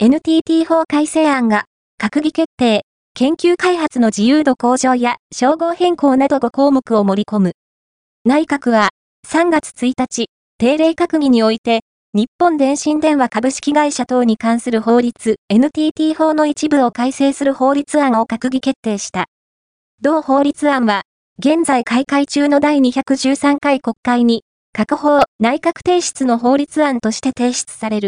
NTT 法改正案が、閣議決定、研究開発の自由度向上や称号変更など5項目を盛り込む。内閣は、3月1日、定例閣議において、日本電信電話株式会社等に関する法律 NTT 法の一部を改正する法律案を閣議決定した。同法律案は、現在開会中の第213回国会に、各法内閣提出の法律案として提出される。